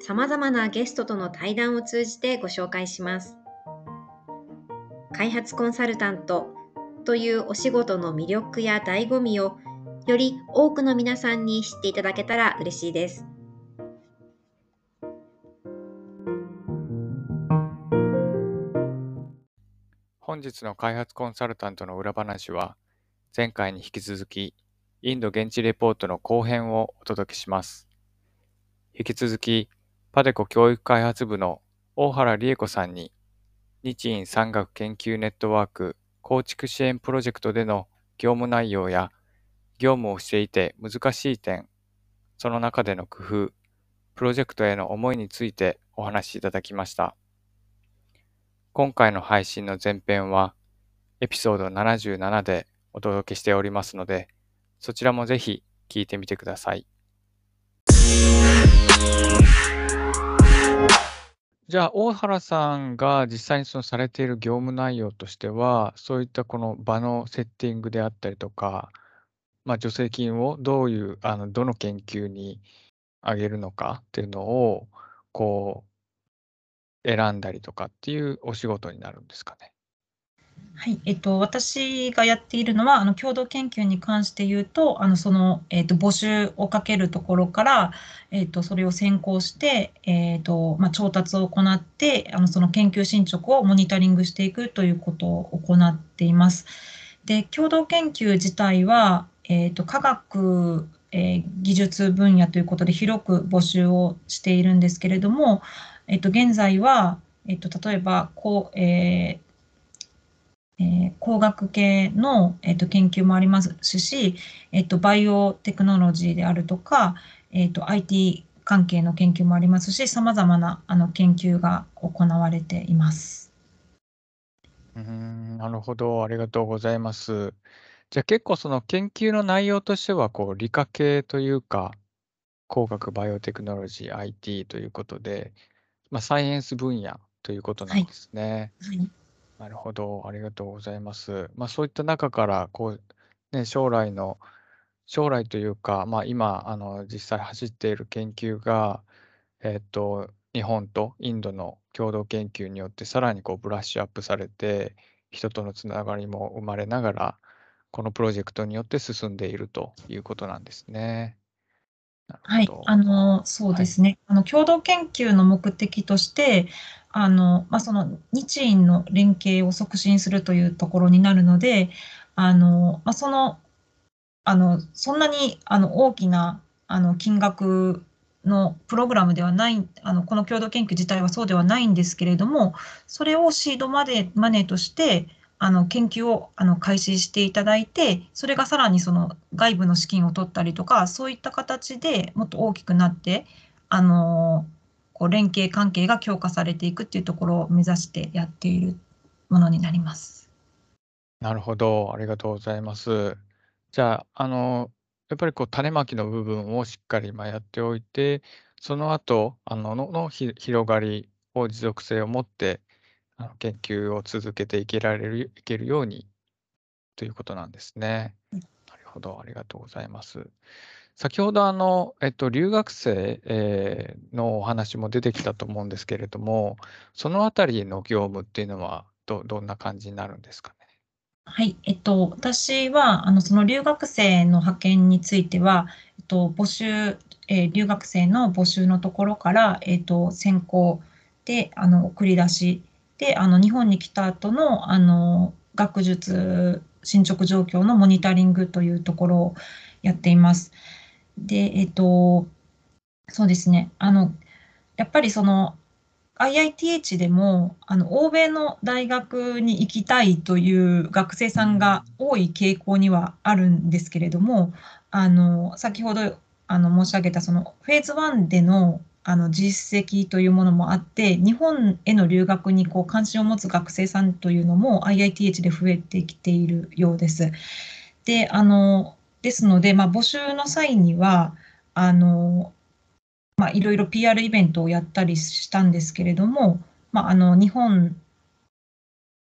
様々なゲストとの対談を通じてご紹介します。開発コンサルタントというお仕事の魅力や醍醐味をより多くの皆さんに知っていただけたら嬉しいです。本日の開発コンサルタントの裏話は前回に引き続きインド現地レポートの後編をお届けします。引き続きパデコ教育開発部の大原理恵子さんに日印産学研究ネットワーク構築支援プロジェクトでの業務内容や業務をしていて難しい点、その中での工夫、プロジェクトへの思いについてお話しいただきました。今回の配信の前編はエピソード77でお届けしておりますので、そちらもぜひ聞いてみてください。じゃあ、大原さんが実際にそのされている業務内容としては、そういったこの場のセッティングであったりとか、まあ、助成金をどういう、あの、どの研究にあげるのかっていうのを、こう、選んだりとかっていうお仕事になるんですかね？はい、えっと、私がやっているのは、あの共同研究に関して言うと、あのその、えっと、募集をかけるところから、えっと、それを先行して、えっとまあ、調達を行って、あのその研究進捗をモニタリングしていくということを行っています。で、共同研究自体は、えっと、科学、え、技術分野ということで広く募集をしているんですけれども、えっと、現在は、えっと、例えばこう、えーえー、工学系の、えーと、研究もありますし、えーと、バイオテクノロジーであるとか、えーと、IT 関係の研究もありますし、さまざまなあの研究が行われています。うんなるほど、ありがとうございます。じゃあ結構その研究の内容としてはこう理科系というか工学バイオテクノロジー IT ということで、まあ、サイエンス分野ということなんですね。はい、はいなるほど、ありがとうございます。まあ、そういった中から、こう、ね、将来の将来というか、まあ、今、あの、実際走っている研究が、えっと、日本とインドの共同研究によってさらにこうブラッシュアップされて、人とのつながりも生まれながら、このプロジェクトによって進んでいるということなんですね。はい、あの、そうですね。あの、共同研究の目的として、あの、まあ、その日印の連携を促進するというところになるので、あの、まあ、その、あの、そんなにあの大きなあの金額のプログラムではない、あのこの共同研究自体はそうではないんですけれども、それをシードマネマネーとしてあの研究をあの開始していただいて、それがさらにその外部の資金を取ったりとか、そういった形でもっと大きくなって、あのこう連携関係が強化されていくっていうところを目指してやっているものになります。なるほど、ありがとうございます。じゃあ、あの、やっぱりこう種まきの部分をしっかりまやっておいて、その後、あのの広がりを持続性を持って、あの研究を続けていけられるいけるようにということなんですね。なるほど、ありがとうございます。先ほどあの、えっと、留学生、えーのお話も出てきたと思うんですけれども、そのあたりの業務っていうのはどどんな感じになるんですかね？はい、えっと、私はあのその留学生の派遣については、えっと、募集、えー留学生の募集のところから、えっと、選考で、あの、送り出しで、あの、日本に来た後の、あの、学術進捗状況のモニタリングというところをやっています。で、えっと、そうですね。あの、やっぱりその、IITH でも、あの、欧米の大学に行きたいという学生さんが多い傾向にはあるんですけれども、あの、先ほど、あの、申し上げた、その、フェーズ1での、あの、実績というものもあって、日本への留学にこう関心を持つ学生さんというのも IITH で増えてきているようです。で、あの、ですので、まあ、募集の際には、あの、まあ、いろいろ PR イベントをやったりしたんですけれども、まあ、あの、日本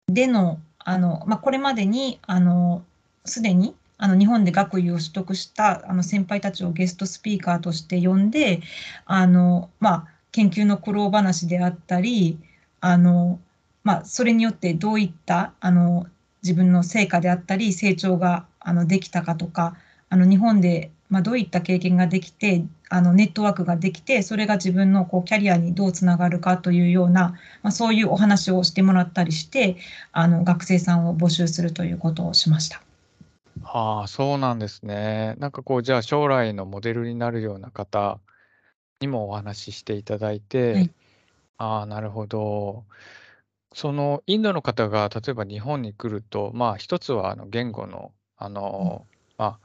での、あの、まあ、これまでに、あの、すでに、あの、日本で学位を取得した、あの、先輩たちをゲストスピーカーとして呼んで、あの、まあ、研究の苦労話であったり、あの、まあ、それによってどういった、あの、自分の成果であったり、成長が、あの、できたかとか、あの、日本で、まあ、どういった経験ができて、あの、ネットワークができて、それが自分の、こう、キャリアにどうつながるかというような、まあ、そういうお話をしてもらったりして、あの、学生さんを募集するということをしました。ああ、そうなんですね。なんかこう、じゃあ将来のモデルになるような方にもお話ししていただいはい。て、ああ、なるほど。そのインドの方が例えば日本に来ると、まあ一つはあの言語の、あうん。の、ま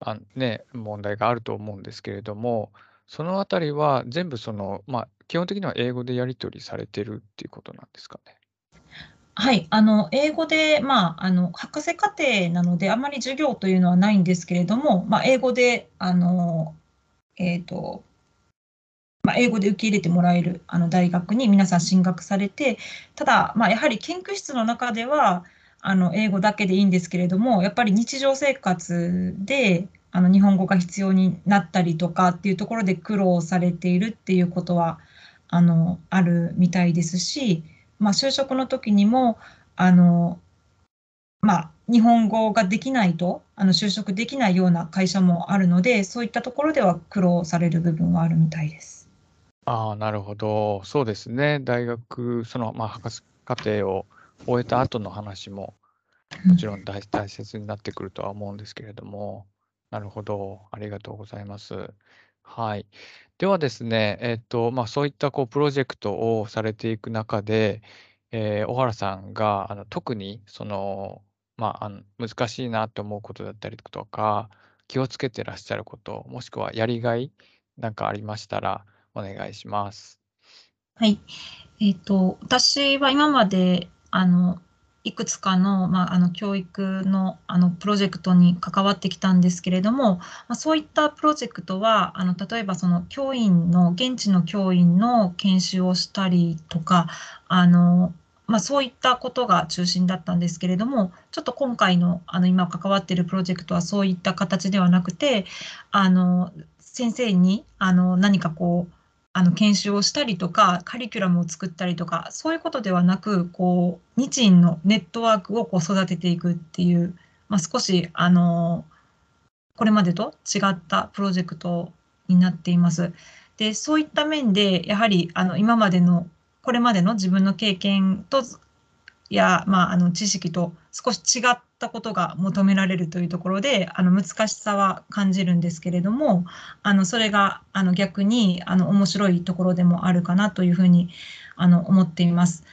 あ、あね、問題があると思うんですけれども、そのあたりは全部その、まあ基本的には英語でやり取りされてるっていうことなんですかね？はい、あの、英語で、まあ、あの、博士課程なので、あまり授業というのはないんですけれども、まあ、英語で、あの、えっと、まあ、英語で受け入れてもらえるあの大学に皆さん進学されて、ただ、まあ、やはり研究室の中では、あの、英語だけでいいんですけれども、やっぱり日常生活で、あの、日本語が必要になったりとかっていうところで苦労されているっていうことは、あの、あるみたいですし、まあ、就職の時にも、あの、まあ、日本語ができないと、あの、就職できないような会社もあるので、そういったところでは苦労される部分はあるみたいです。あ、なるほど。そうですね。大学、その、まあ、博士課程を終えた後の話も、もちろん大大切になってくるとは思うんですけれども、なるほど。ありがとうございます。はい。ではですね、えっと、まあ、そういったこうプロジェクトをされていく中で、えー小原さんがあの特にその、まあ、あの難しいなと思うことだったりとか、気をつけてらっしゃること、もしくはやりがいなんかありましたらお願いします。はい。えっと、私は今まで、あの、いくつかの、まあ、あの、教育の、あの、プロジェクトに関わってきたんですけれども、まあ、そういったプロジェクトは、あの、例えばその教員の、現地の教員の研修をしたりとか、あの、まあ、そういったことが中心だったんですけれども、ちょっと今回の、あの、今関わっているプロジェクトはそういった形ではなくて、あの、先生に、あの、何かこう、あの研修をしたりとか、カリキュラムを作ったりとか、そういうことではなく、こう、日印のネットワークをこう育てていくっていう、まあ、少し、あの、これまでと違ったプロジェクトになっています。で、そういった面で、やはり、あの、今までの、これまでの自分の経験と、や、まあ、あの、知識と少し違ったことが求められるというところで、あの、難しさは感じるんですけれども、あの、それが、あの、逆に、あの、面白いところでもあるかなというふうに、あの、思っています。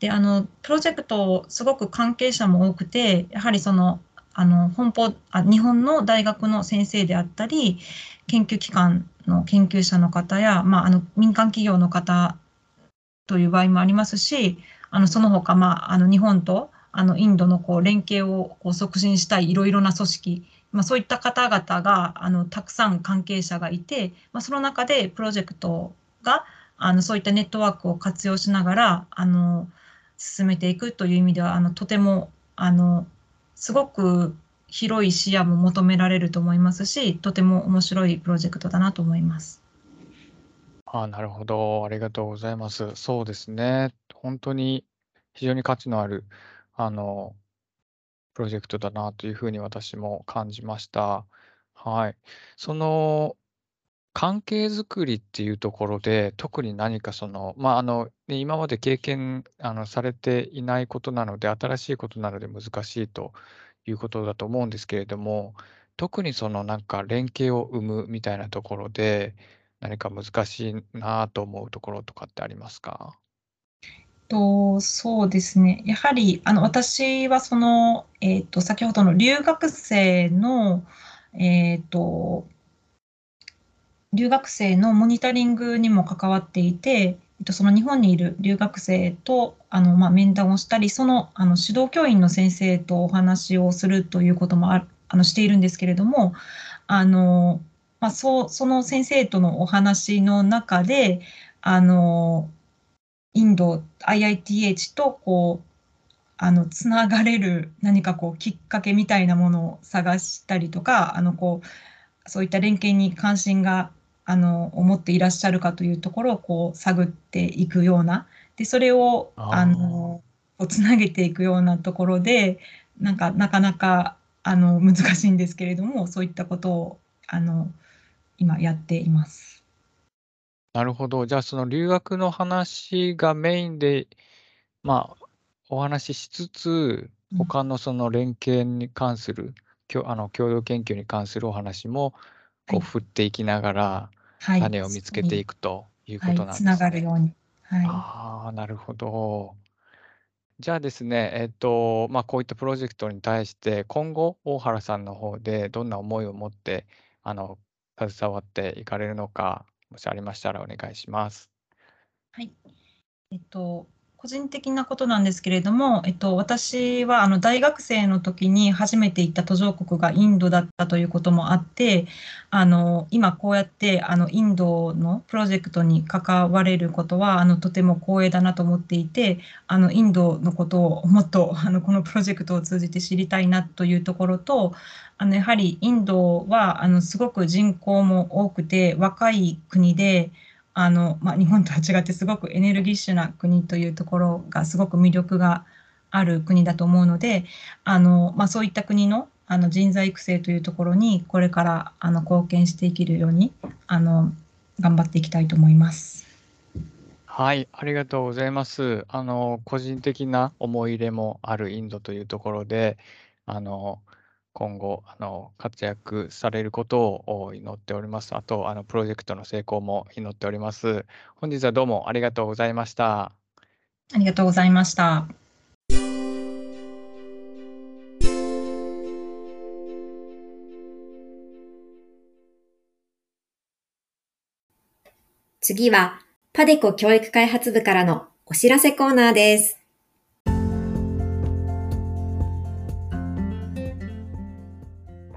で、あの、プロジェクト、すごく関係者も多くて、やはりその、あの、本邦、あ、日本の大学の先生であったり、研究機関の研究者の方や、まあ、あの、民間企業の方という場合もありますし、あの、その他、まあ、あの、日本と、あの、インドのこう、連携をこう促進したいいろいろな組織、まあ、そういった方々が、あの、たくさん関係者がいて、まあ、その中でプロジェクトが、あの、そういったネットワークを活用しながら、あの、進めていくという意味では、あの、とても、あの、すごく広い視野も求められると思いますし、とても面白いプロジェクトだなと思います。あ、なるほど。ありがとうございます。そうですね。本当に非常に価値のある、あの、プロジェクトだなというふうに私も感じました。はい。その関係づくりっていうところで、特に何かその、まあ、あの、ね、今まで経験、あの、されていないことなので、新しいことなので難しいということだと思うんですけれども、特にそのなんか連携を生むみたいなところで、何か難しいなと思うところとかってありますか？と、そうですね。やはり、あの、私はその、えっと、先ほどの留学生の、えっと留学生のモニタリングにも関わっていて、えっと、その日本にいる留学生とあの、まあ、面談をしたり、そのあの指導教員の先生とお話をするということもああのしているんですけれども、あのまあ、そうその先生とのお話の中で、あのインド IITH とこうあのつながれる何かこうきっかけみたいなものを探したりとかあのこうそういった連携に関心があの思っていらっしゃるかというところをこう探っていくような。でそれをあのつなげていくようなところでなんかなかなかあの難しいんですけれどもそういったことをあの今やっています。なるほど。じゃあその留学の話がメインで、まあ、お話ししつつ、他のその連携に関する、きょあの共同研究に関するお話もこう振っていきながら、はい、種を見つけていくということなんですね。はい、つながるように。はい、ああ、なるほど。じゃあですね、えっと、まあ、こういったプロジェクトに対して、今後、大原さんの方でどんな思いを持って、あの、携わっていかれるのか、もしありましたらお願いします。はい。えっと、個人的なことなんですけれども、えっと、私はあの大学生の時に初めて行った途上国がインドだったということもあってあの今こうやってあのインドのプロジェクトに関われることはあのとても光栄だなと思っていてあのインドのことをもっと あのこのプロジェクトを通じて知りたいなというところとあのやはりインドはあのすごく人口も多くて若い国であの、まあ、日本とは違ってすごくエネルギッシュな国というところがすごく魅力がある国だと思うのであの、まあ、そういった国のあの人材育成というところにこれからあの貢献していけるようにあの頑張っていきたいと思います。はい、ありがとうございます。あの個人的な思い入れもあるインドというところで、あの今後、あの、活躍されることを祈っております。あと、あの、プロジェクトの成功も祈っております。本日はどうもありがとうございました。ありがとうございました。次は、パデコ教育開発部からのお知らせコーナーです。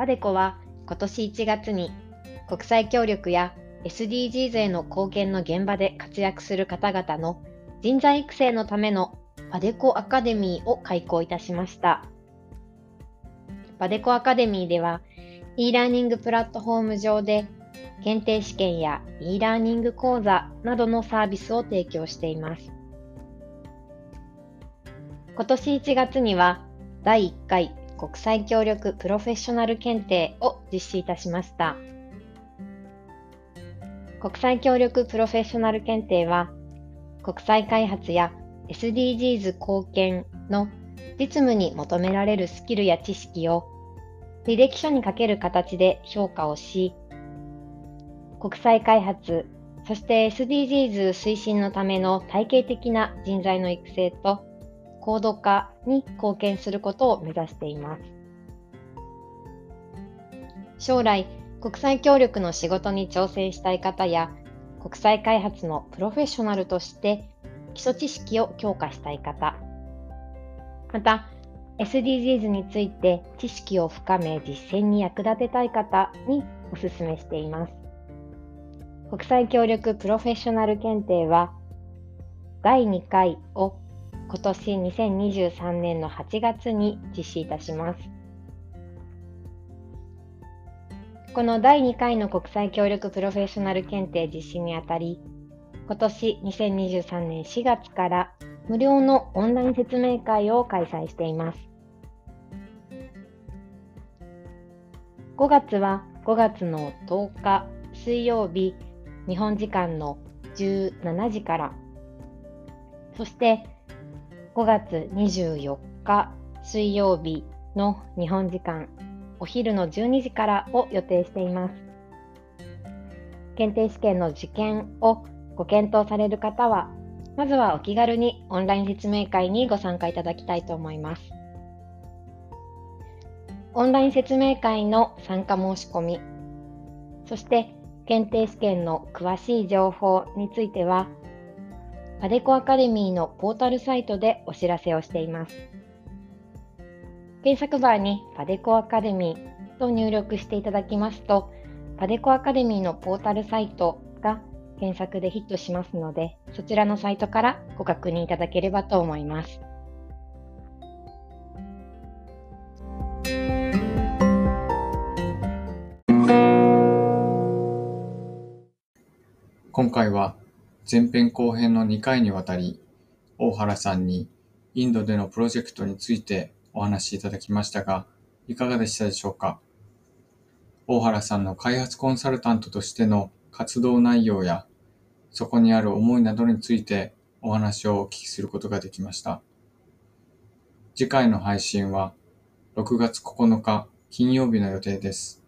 パデコは今年1月に国際協力や SDGs への貢献の現場で活躍する方々の人材育成のためのパデコアカデミーを開講いたしました。パデコアカデミーでは e ラーニングプラットフォーム上で検定試験や e ラーニング講座などのサービスを提供しています。今年1月には第1回国際協力プロフェッショナル検定を実施いたしました。国際協力プロフェッショナル検定は、国際開発や SDGs 貢献の実務に求められるスキルや知識を履歴書に書ける形で評価をし、国際開発、そして SDGs 推進のための体系的な人材の育成と高度化に貢献することを目指しています。将来、国際協力の仕事に挑戦したい方や、国際開発のプロフェッショナルとして基礎知識を強化したい方、また、SDGs について知識を深め実践に役立てたい方にお勧めしています。国際協力プロフェッショナル検定は第2回を今年2023年の8月に実施いたします。この第2回の国際協力プロフェッショナル検定実施にあたり、今年2023年4月から無料のオンライン説明会を開催しています。5月は5月の10日水曜日、日本時間の17時から、そして5月24日水曜日の日本時間お昼の12時からを予定しています。検定試験の受験をご検討される方は、まずはお気軽にオンライン説明会にご参加いただきたいと思います。オンライン説明会の参加申し込み、そして検定試験の詳しい情報については、パデコアカデミーのポータルサイトでお知らせをしています。検索バーにパデコアカデミーと入力していただきますと、パデコアカデミーのポータルサイトが検索でヒットしますので、そちらのサイトからご確認いただければと思います。今回は前編後編の2回にわたり、大原さんにインドでのプロジェクトについてお話しいただきましたが、いかがでしたでしょうか？大原さんの開発コンサルタントとしての活動内容や、そこにある思いなどについてお話をお聞きすることができました。次回の配信は6月9日金曜日の予定です。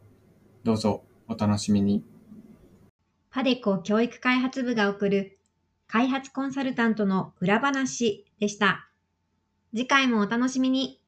どうぞお楽しみに。パデコ教育開発部が送る開発コンサルタントの裏話でした。次回もお楽しみに。